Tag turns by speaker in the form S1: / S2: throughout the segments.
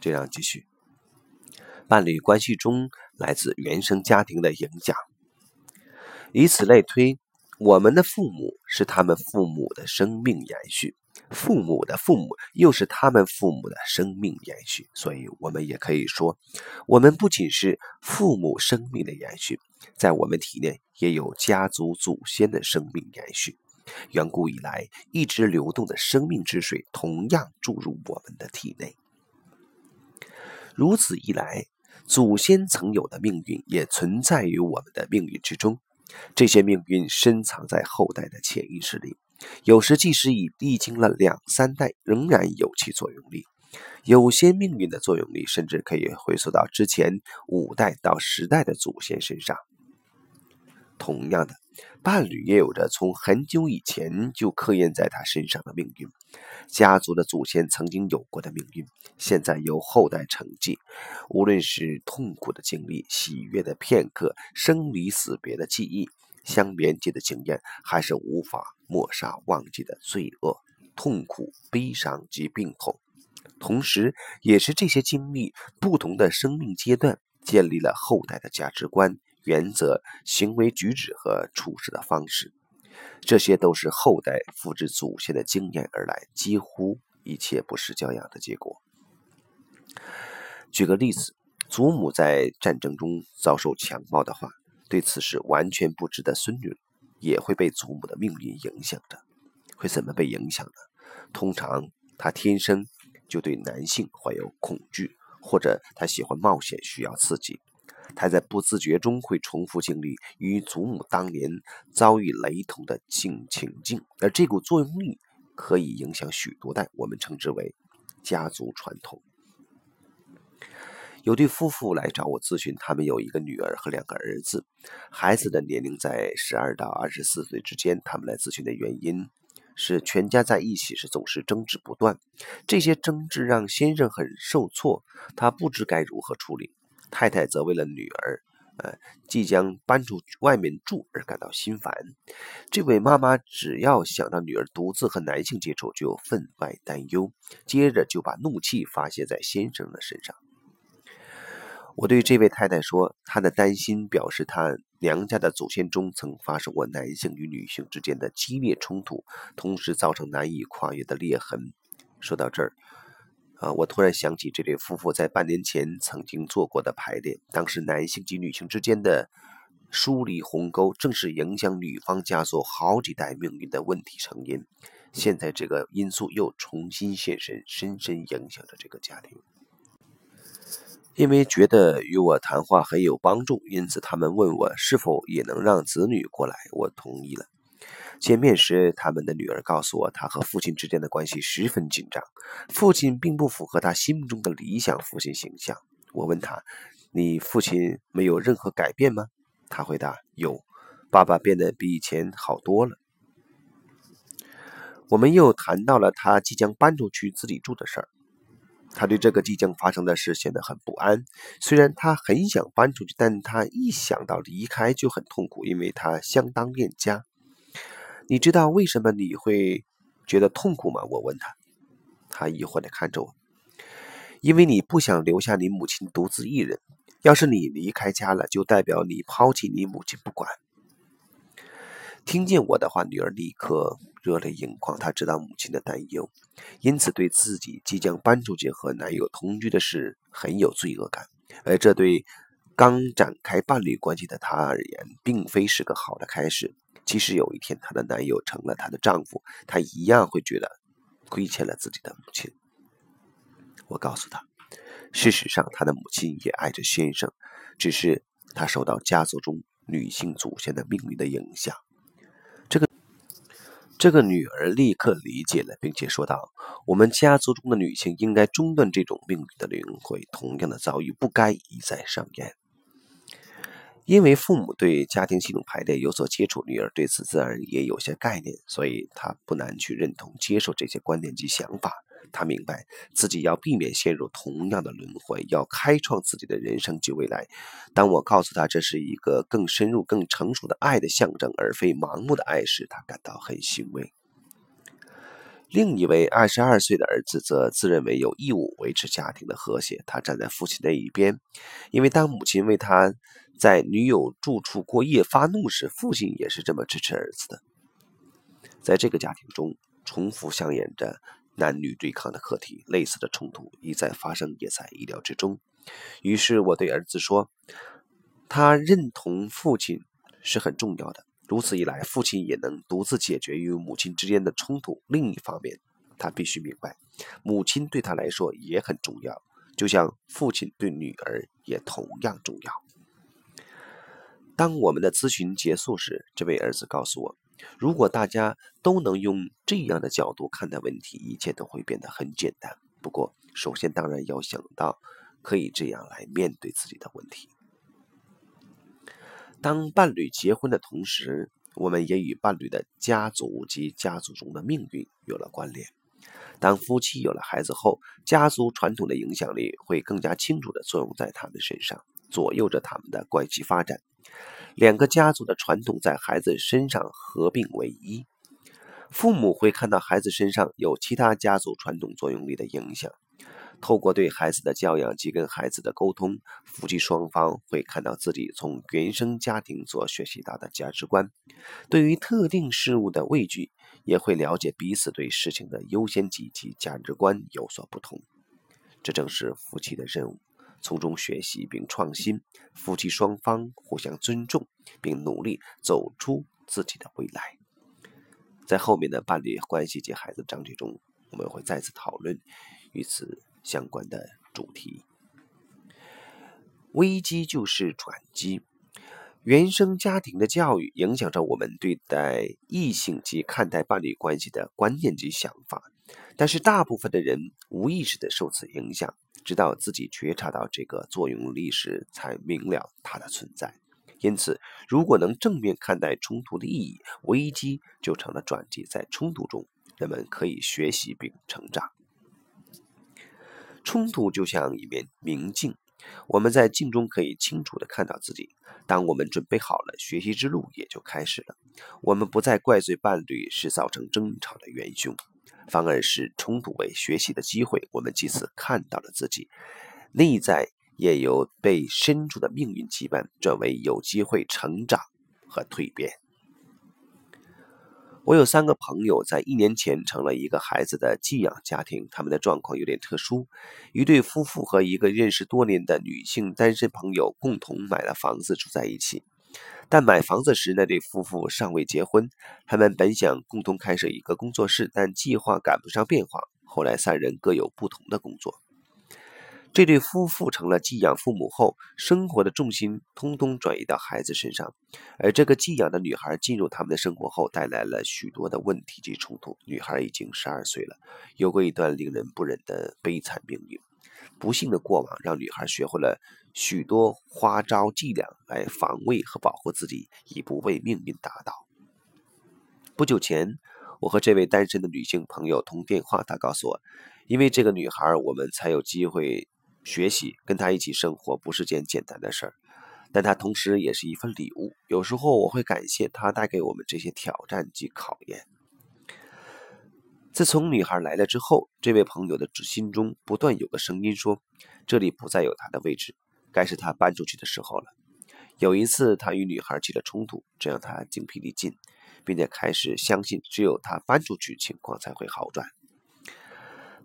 S1: 这样继续，伴侣关系中来自原生家庭的影响，以此类推，我们的父母是他们父母的生命延续，父母的父母又是他们父母的生命延续，所以我们也可以说，我们不仅是父母生命的延续，在我们体内也有家族祖先的生命延续。远古以来一直流动的生命之水，同样注入我们的体内。如此一来，祖先曾有的命运也存在于我们的命运之中。这些命运深藏在后代的潜意识里，有时即使已历经了两三代，仍然有其作用力。有些命运的作用力甚至可以回溯到之前五代到十代的祖先身上。同样的。伴侣也有着从很久以前就刻印在他身上的命运，家族的祖先曾经有过的命运，现在由后代承继。无论是痛苦的经历、喜悦的片刻、生离死别的记忆、相连接的经验，还是无法抹杀忘记的罪恶、痛苦、悲伤及病痛，同时也是这些经历不同的生命阶段建立了后代的价值观。原则、行为举止和处事的方式，这些都是后代复制祖先的经验而来，几乎一切不是教养的结果。举个例子，祖母在战争中遭受强暴的话，对此事完全不知的孙女也会被祖母的命运影响着。会怎么被影响呢？通常，她天生就对男性怀有恐惧，或者她喜欢冒险，需要刺激。他在不自觉中会重复经历与祖母当年遭遇雷同的境情境，而这股作用力可以影响许多代，我们称之为家族传统。有对夫妇来找我咨询，他们有一个女儿和两个儿子，孩子的年龄在十二到二十四岁之间。他们来咨询的原因是全家在一起时总是争执不断，这些争执让先生很受挫，他不知该如何处理。太太则为了女儿，呃，即将搬出外面住而感到心烦。这位妈妈只要想到女儿独自和男性接触，就分外担忧，接着就把怒气发泄在先生的身上。我对这位太太说，她的担心表示她娘家的祖先中曾发生过男性与女性之间的激烈冲突，同时造成难以跨越的裂痕。说到这儿。啊，我突然想起这对夫妇在半年前曾经做过的排练，当时男性及女性之间的疏离鸿沟，正是影响女方家族好几代命运的问题成因。现在这个因素又重新现身，深深影响着这个家庭。因为觉得与我谈话很有帮助，因此他们问我是否也能让子女过来，我同意了。见面时，他们的女儿告诉我，她和父亲之间的关系十分紧张，父亲并不符合她心目中的理想父亲形象。我问他：“你父亲没有任何改变吗？”他回答：“有，爸爸变得比以前好多了。”我们又谈到了他即将搬出去自己住的事儿，他对这个即将发生的事显得很不安。虽然他很想搬出去，但他一想到离开就很痛苦，因为他相当恋家。你知道为什么你会觉得痛苦吗？我问他，他疑惑地看着我。因为你不想留下你母亲独自一人。要是你离开家了，就代表你抛弃你母亲不管。听见我的话，女儿立刻热泪盈眶。她知道母亲的担忧，因此对自己即将搬出去和男友同居的事很有罪恶感。而这对刚展开伴侣关系的她而言，并非是个好的开始。即使有一天她的男友成了她的丈夫，她一样会觉得亏欠了自己的母亲。我告诉她，事实上她的母亲也爱着先生，只是她受到家族中女性祖先的命运的影响。这个这个女儿立刻理解了，并且说道：“我们家族中的女性应该中断这种命运的轮回，同样的遭遇不该一再上演。”因为父母对家庭系统排列有所接触，女儿对此自然也有些概念，所以她不难去认同、接受这些观念及想法。她明白自己要避免陷入同样的轮回，要开创自己的人生及未来。当我告诉她这是一个更深入、更成熟的爱的象征，而非盲目的爱时，她感到很欣慰。另一位二十二岁的儿子则自认为有义务维持家庭的和谐，他站在父亲那一边，因为当母亲为他在女友住处过夜发怒时，父亲也是这么支持儿子的。在这个家庭中，重复上演着男女对抗的课题，类似的冲突一再发生，也在意料之中。于是我对儿子说：“他认同父亲是很重要的。”如此一来，父亲也能独自解决与母亲之间的冲突。另一方面，他必须明白，母亲对他来说也很重要，就像父亲对女儿也同样重要。当我们的咨询结束时，这位儿子告诉我，如果大家都能用这样的角度看待问题，一切都会变得很简单。不过，首先当然要想到可以这样来面对自己的问题。当伴侣结婚的同时，我们也与伴侣的家族及家族中的命运有了关联。当夫妻有了孩子后，家族传统的影响力会更加清楚地作用在他们身上，左右着他们的关系发展。两个家族的传统在孩子身上合并为一，父母会看到孩子身上有其他家族传统作用力的影响。透过对孩子的教养及跟孩子的沟通，夫妻双方会看到自己从原生家庭所学习到的价值观，对于特定事物的畏惧，也会了解彼此对事情的优先级及价值观有所不同。这正是夫妻的任务，从中学习并创新。夫妻双方互相尊重，并努力走出自己的未来。在后面的伴侣关系及孩子章节中，我们会再次讨论与此。相关的主题，危机就是转机。原生家庭的教育影响着我们对待异性及看待伴侣关系的观念及想法，但是大部分的人无意识的受此影响，直到自己觉察到这个作用力时，才明了它的存在。因此，如果能正面看待冲突的意义，危机就成了转机。在冲突中，人们可以学习并成长。冲突就像一面明镜，我们在镜中可以清楚地看到自己。当我们准备好了，学习之路也就开始了。我们不再怪罪伴侣是造成争吵的元凶，反而是冲突为学习的机会。我们借此看到了自己内在，也由被深处的命运羁绊，转为有机会成长和蜕变。我有三个朋友，在一年前成了一个孩子的寄养家庭。他们的状况有点特殊，一对夫妇和一个认识多年的女性单身朋友共同买了房子住在一起。但买房子时，那对夫妇尚未结婚。他们本想共同开设一个工作室，但计划赶不上变化。后来，三人各有不同的工作。这对夫妇成了寄养父母后，生活的重心通通转移到孩子身上，而这个寄养的女孩进入他们的生活后，带来了许多的问题及冲突。女孩已经十二岁了，有过一段令人不忍的悲惨命运。不幸的过往让女孩学会了许多花招伎俩来防卫和保护自己，以不被命运打倒。不久前，我和这位单身的女性朋友通电话，她告诉我，因为这个女孩，我们才有机会。学习跟他一起生活不是件简单的事儿，但他同时也是一份礼物。有时候我会感谢他带给我们这些挑战及考验。自从女孩来了之后，这位朋友的心中不断有个声音说：“这里不再有他的位置，该是他搬出去的时候了。”有一次，他与女孩起了冲突，这让他精疲力尽，并且开始相信只有他搬出去，情况才会好转。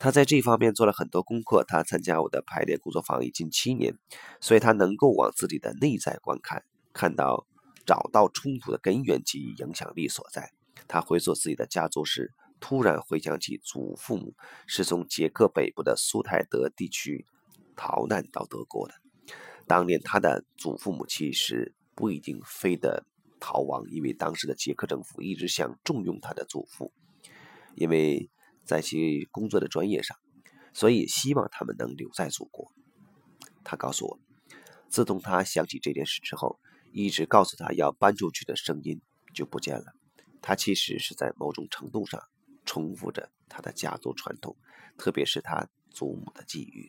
S1: 他在这方面做了很多功课。他参加我的排列工作坊已经七年，所以他能够往自己的内在观看，看到找到冲突的根源及影响力所在。他回溯自己的家族时，突然回想起祖父母是从捷克北部的苏泰德地区逃难到德国的。当年他的祖父母其实不一定非得逃亡，因为当时的捷克政府一直想重用他的祖父，因为。在其工作的专业上，所以希望他们能留在祖国。他告诉我，自从他想起这件事之后，一直告诉他要搬出去的声音就不见了。他其实是在某种程度上重复着他的家族传统，特别是他祖母的际遇。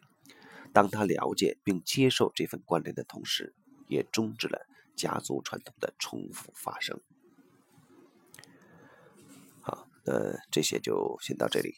S1: 当他了解并接受这份关联的同时，也终止了家族传统的重复发生。呃这些就先到这里。